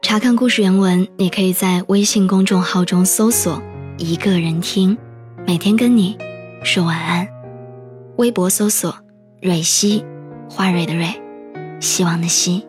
查看故事原文，你可以在微信公众号中搜索“一个人听”，每天跟你说晚安。微博搜索“蕊希”，花蕊的蕊，希望的希。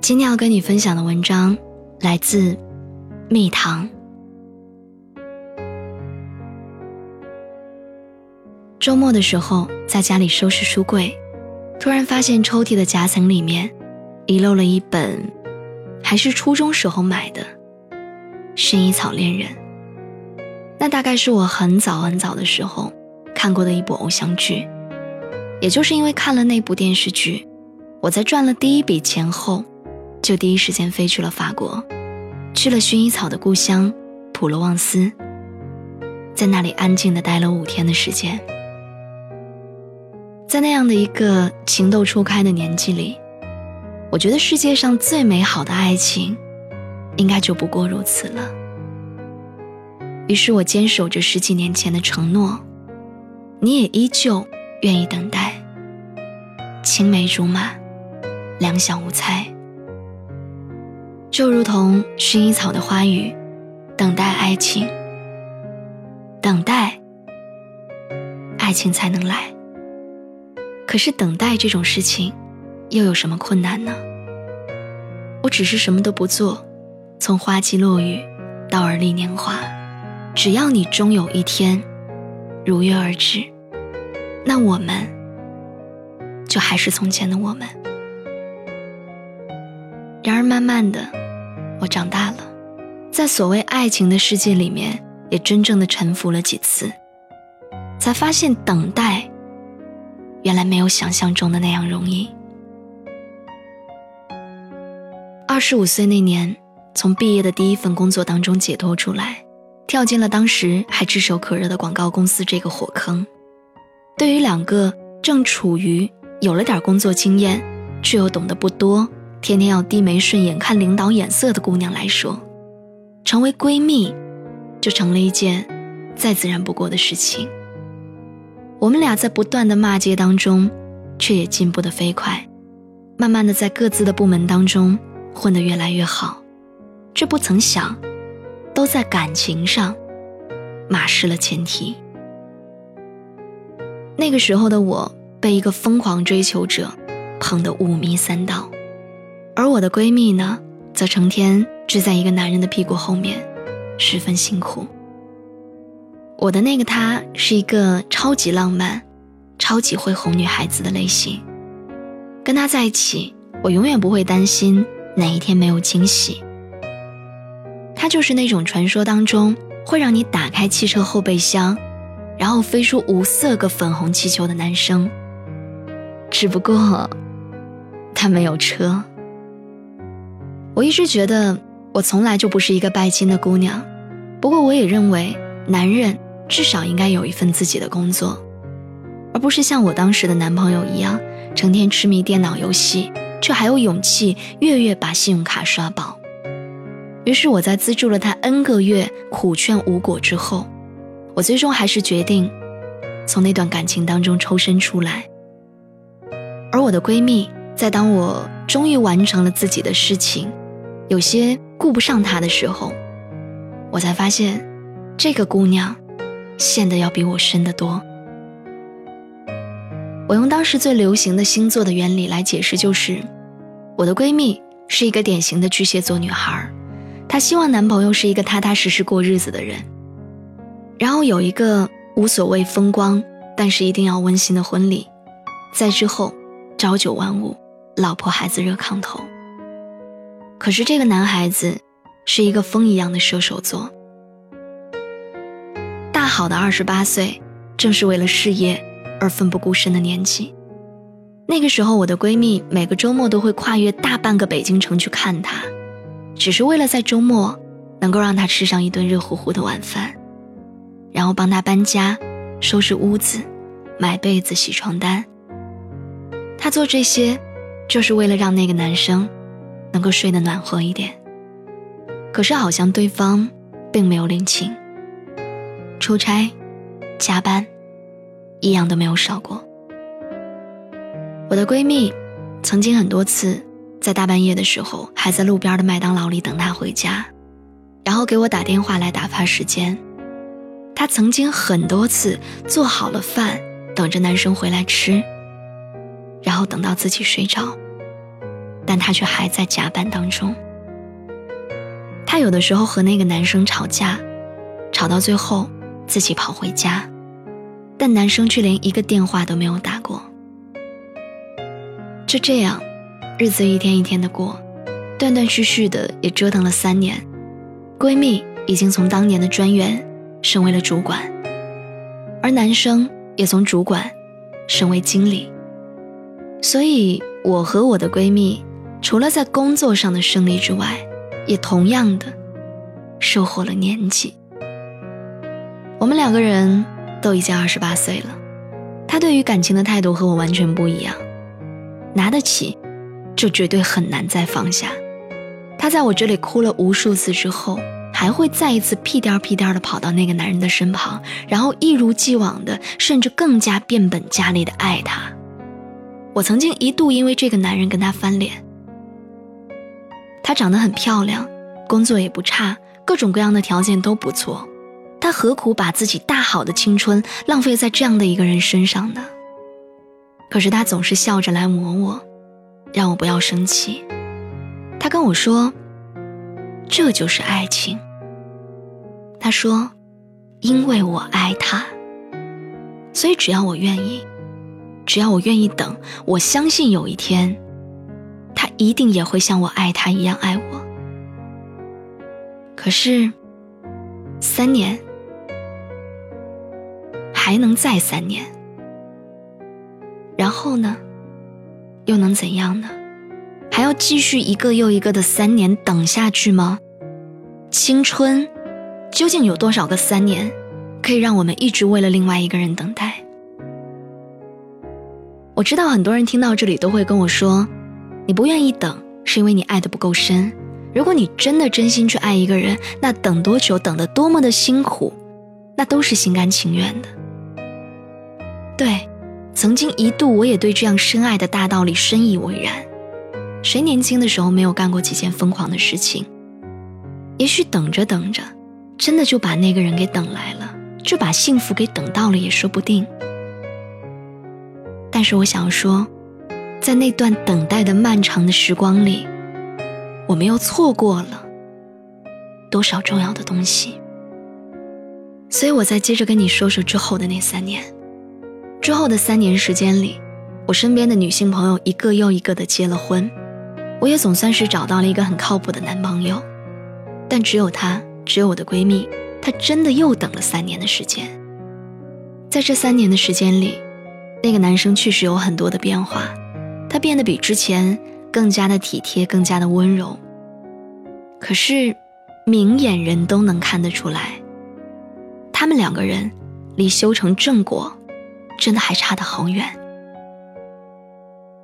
今天要跟你分享的文章来自蜜糖。周末的时候，在家里收拾书柜，突然发现抽屉的夹层里面遗漏了一本。还是初中时候买的《薰衣草恋人》，那大概是我很早很早的时候看过的一部偶像剧。也就是因为看了那部电视剧，我在赚了第一笔钱后，就第一时间飞去了法国，去了薰衣草的故乡普罗旺斯，在那里安静的待了五天的时间。在那样的一个情窦初开的年纪里。我觉得世界上最美好的爱情，应该就不过如此了。于是我坚守着十几年前的承诺，你也依旧愿意等待。青梅竹马，两小无猜，就如同薰衣草的花语，等待爱情，等待爱情才能来。可是等待这种事情。又有什么困难呢？我只是什么都不做，从花期落雨到而立年华，只要你终有一天如约而至，那我们就还是从前的我们。然而慢慢的，我长大了，在所谓爱情的世界里面，也真正的沉浮了几次，才发现等待原来没有想象中的那样容易。二十五岁那年，从毕业的第一份工作当中解脱出来，跳进了当时还炙手可热的广告公司这个火坑。对于两个正处于有了点工作经验，却又懂得不多，天天要低眉顺眼看领导眼色的姑娘来说，成为闺蜜，就成了一件再自然不过的事情。我们俩在不断的骂街当中，却也进步的飞快，慢慢的在各自的部门当中。混得越来越好，却不曾想，都在感情上马失了前蹄。那个时候的我被一个疯狂追求者捧得五迷三道，而我的闺蜜呢，则成天追在一个男人的屁股后面，十分辛苦。我的那个他是一个超级浪漫、超级会哄女孩子的类型，跟他在一起，我永远不会担心。哪一天没有惊喜？他就是那种传说当中会让你打开汽车后备箱，然后飞出五色个粉红气球的男生。只不过，他没有车。我一直觉得我从来就不是一个拜金的姑娘，不过我也认为男人至少应该有一份自己的工作，而不是像我当时的男朋友一样，成天痴迷电脑游戏。却还有勇气月月把信用卡刷爆。于是我在资助了他 N 个月苦劝无果之后，我最终还是决定从那段感情当中抽身出来。而我的闺蜜在当我终于完成了自己的事情，有些顾不上她的时候，我才发现这个姑娘陷得要比我深得多。我用当时最流行的星座的原理来解释，就是我的闺蜜是一个典型的巨蟹座女孩，她希望男朋友是一个踏踏实实过日子的人，然后有一个无所谓风光，但是一定要温馨的婚礼，在之后朝九晚五，老婆孩子热炕头。可是这个男孩子是一个风一样的射手座，大好的二十八岁，正是为了事业而奋不顾身的年纪。那个时候，我的闺蜜每个周末都会跨越大半个北京城去看他。只是为了在周末能够让他吃上一顿热乎乎的晚饭，然后帮他搬家、收拾屋子、买被子、洗床单。他做这些，就是为了让那个男生能够睡得暖和一点。可是好像对方并没有领情，出差、加班，一样都没有少过。我的闺蜜曾经很多次。在大半夜的时候，还在路边的麦当劳里等他回家，然后给我打电话来打发时间。她曾经很多次做好了饭，等着男生回来吃，然后等到自己睡着，但她却还在加班当中。她有的时候和那个男生吵架，吵到最后自己跑回家，但男生却连一个电话都没有打过。就这样。日子一天一天的过，断断续续的也折腾了三年，闺蜜已经从当年的专员升为了主管，而男生也从主管升为经理。所以，我和我的闺蜜除了在工作上的胜利之外，也同样的收获了年纪。我们两个人都已经二十八岁了，他对于感情的态度和我完全不一样，拿得起。就绝对很难再放下。他在我这里哭了无数次之后，还会再一次屁颠屁颠的跑到那个男人的身旁，然后一如既往的，甚至更加变本加厉的爱他。我曾经一度因为这个男人跟他翻脸。他长得很漂亮，工作也不差，各种各样的条件都不错，他何苦把自己大好的青春浪费在这样的一个人身上呢？可是他总是笑着来磨我。让我不要生气，他跟我说：“这就是爱情。”他说：“因为我爱他，所以只要我愿意，只要我愿意等，我相信有一天，他一定也会像我爱他一样爱我。”可是，三年还能再三年，然后呢？又能怎样呢？还要继续一个又一个的三年等下去吗？青春究竟有多少个三年，可以让我们一直为了另外一个人等待？我知道很多人听到这里都会跟我说：“你不愿意等，是因为你爱的不够深。如果你真的真心去爱一个人，那等多久，等的多么的辛苦，那都是心甘情愿的。”对。曾经一度，我也对这样深爱的大道理深以为然。谁年轻的时候没有干过几件疯狂的事情？也许等着等着，真的就把那个人给等来了，就把幸福给等到了也说不定。但是我想说，在那段等待的漫长的时光里，我们又错过了多少重要的东西。所以我再接着跟你说说之后的那三年。之后的三年时间里，我身边的女性朋友一个又一个的结了婚，我也总算是找到了一个很靠谱的男朋友，但只有他，只有我的闺蜜，她真的又等了三年的时间。在这三年的时间里，那个男生确实有很多的变化，他变得比之前更加的体贴，更加的温柔。可是，明眼人都能看得出来，他们两个人离修成正果。真的还差得好远。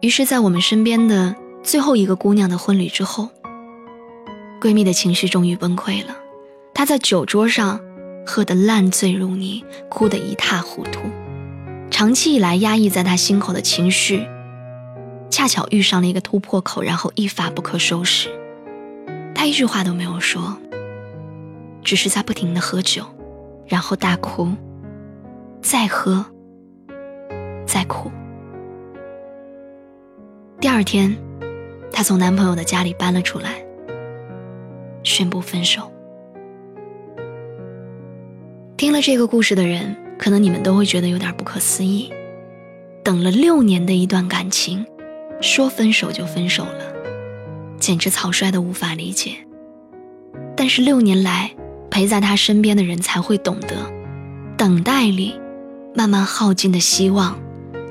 于是，在我们身边的最后一个姑娘的婚礼之后，闺蜜的情绪终于崩溃了。她在酒桌上喝得烂醉如泥，哭得一塌糊涂。长期以来压抑在她心口的情绪，恰巧遇上了一个突破口，然后一发不可收拾。她一句话都没有说，只是在不停的喝酒，然后大哭，再喝。再苦。第二天，她从男朋友的家里搬了出来。宣布分手。听了这个故事的人，可能你们都会觉得有点不可思议：等了六年的一段感情，说分手就分手了，简直草率的无法理解。但是六年来陪在他身边的人才会懂得，等待里慢慢耗尽的希望，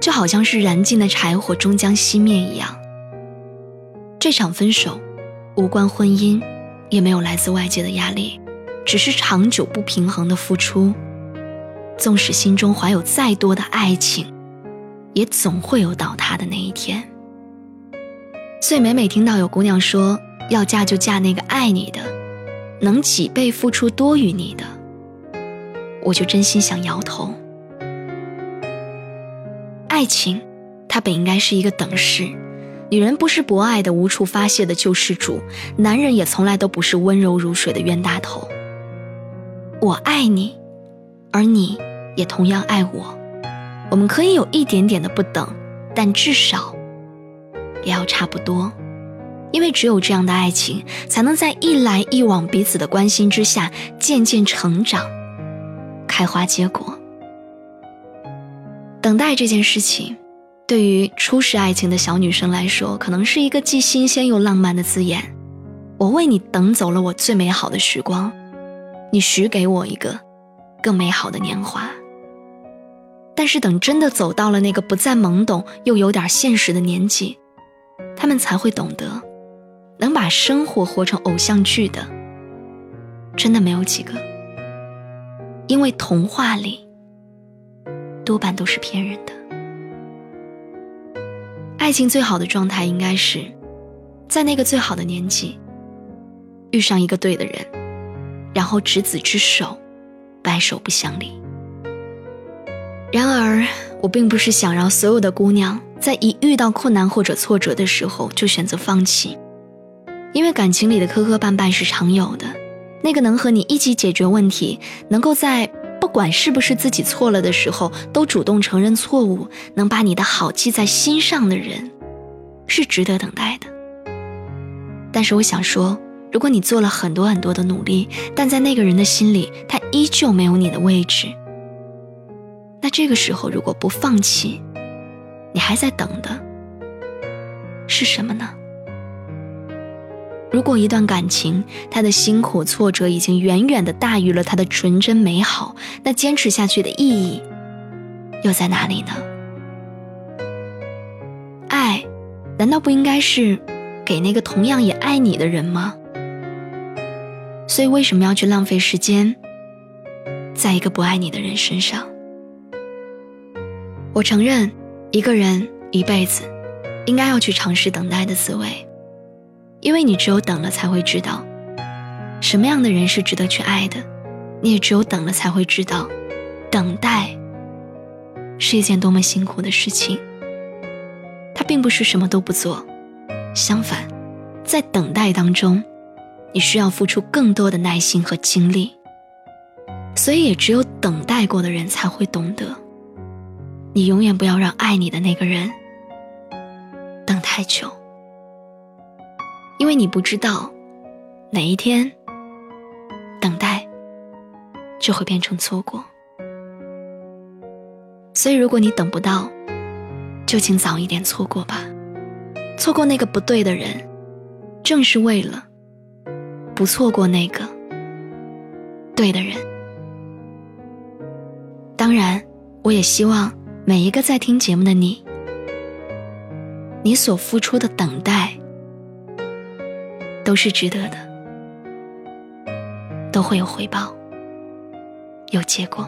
就好像是燃尽的柴火终将熄灭一样。这场分手，无关婚姻，也没有来自外界的压力。只是长久不平衡的付出，纵使心中怀有再多的爱情，也总会有倒塌的那一天。所以每每听到有姑娘说要嫁就嫁那个爱你的，能几倍付出多于你的，我就真心想摇头。爱情，它本应该是一个等式，女人不是博爱的无处发泄的救世主，男人也从来都不是温柔如水的冤大头。我爱你，而你也同样爱我。我们可以有一点点的不等，但至少也要差不多。因为只有这样的爱情，才能在一来一往彼此的关心之下，渐渐成长，开花结果。等待这件事情，对于初识爱情的小女生来说，可能是一个既新鲜又浪漫的字眼。我为你等走了我最美好的时光。你许给我一个更美好的年华，但是等真的走到了那个不再懵懂又有点现实的年纪，他们才会懂得，能把生活活成偶像剧的，真的没有几个。因为童话里多半都是骗人的。爱情最好的状态应该是，在那个最好的年纪，遇上一个对的人。然后执子之手，白首不相离。然而，我并不是想让所有的姑娘在一遇到困难或者挫折的时候就选择放弃，因为感情里的磕磕绊绊是常有的。那个能和你一起解决问题，能够在管是不是自己错了的时候都主动承认错误，能把你的好记在心上的人，是值得等待的。但是，我想说。如果你做了很多很多的努力，但在那个人的心里，他依旧没有你的位置，那这个时候如果不放弃，你还在等的是什么呢？如果一段感情，他的辛苦挫折已经远远的大于了他的纯真美好，那坚持下去的意义又在哪里呢？爱，难道不应该是给那个同样也爱你的人吗？所以，为什么要去浪费时间在一个不爱你的人身上？我承认，一个人一辈子应该要去尝试等待的滋味，因为你只有等了，才会知道什么样的人是值得去爱的。你也只有等了，才会知道等待是一件多么辛苦的事情。它并不是什么都不做，相反，在等待当中。你需要付出更多的耐心和精力，所以也只有等待过的人才会懂得。你永远不要让爱你的那个人等太久，因为你不知道哪一天等待就会变成错过。所以，如果你等不到，就请早一点错过吧。错过那个不对的人，正是为了。不错过那个对的人。当然，我也希望每一个在听节目的你，你所付出的等待不是值得的，都会有回报，有结果。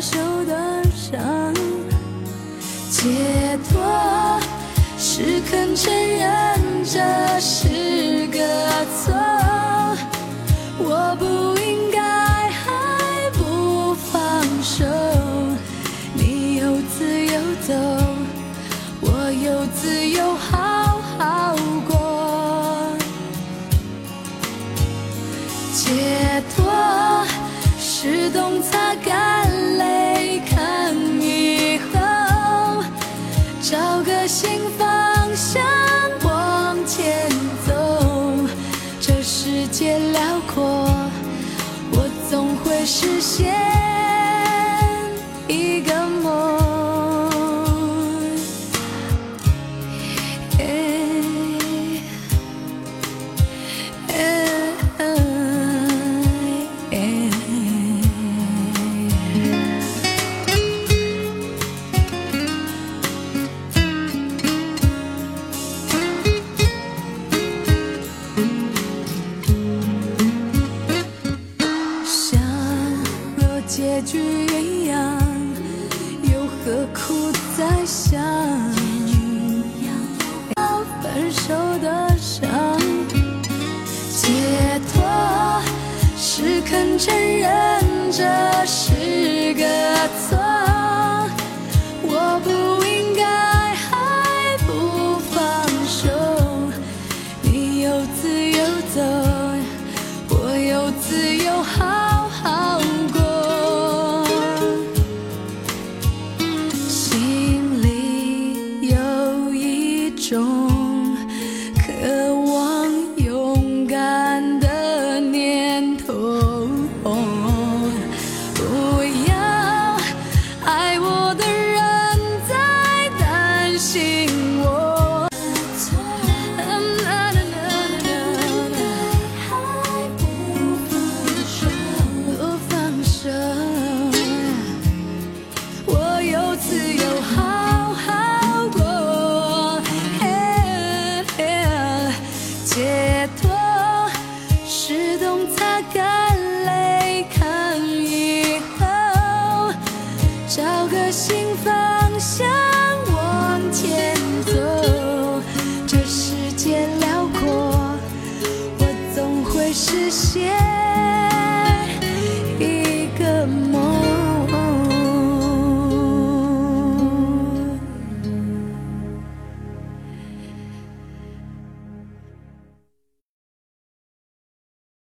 受的伤解脱是肯承认这是个错我不应该还不放手你有自由走我有自由好好过。解脱是懂擦干结局一样。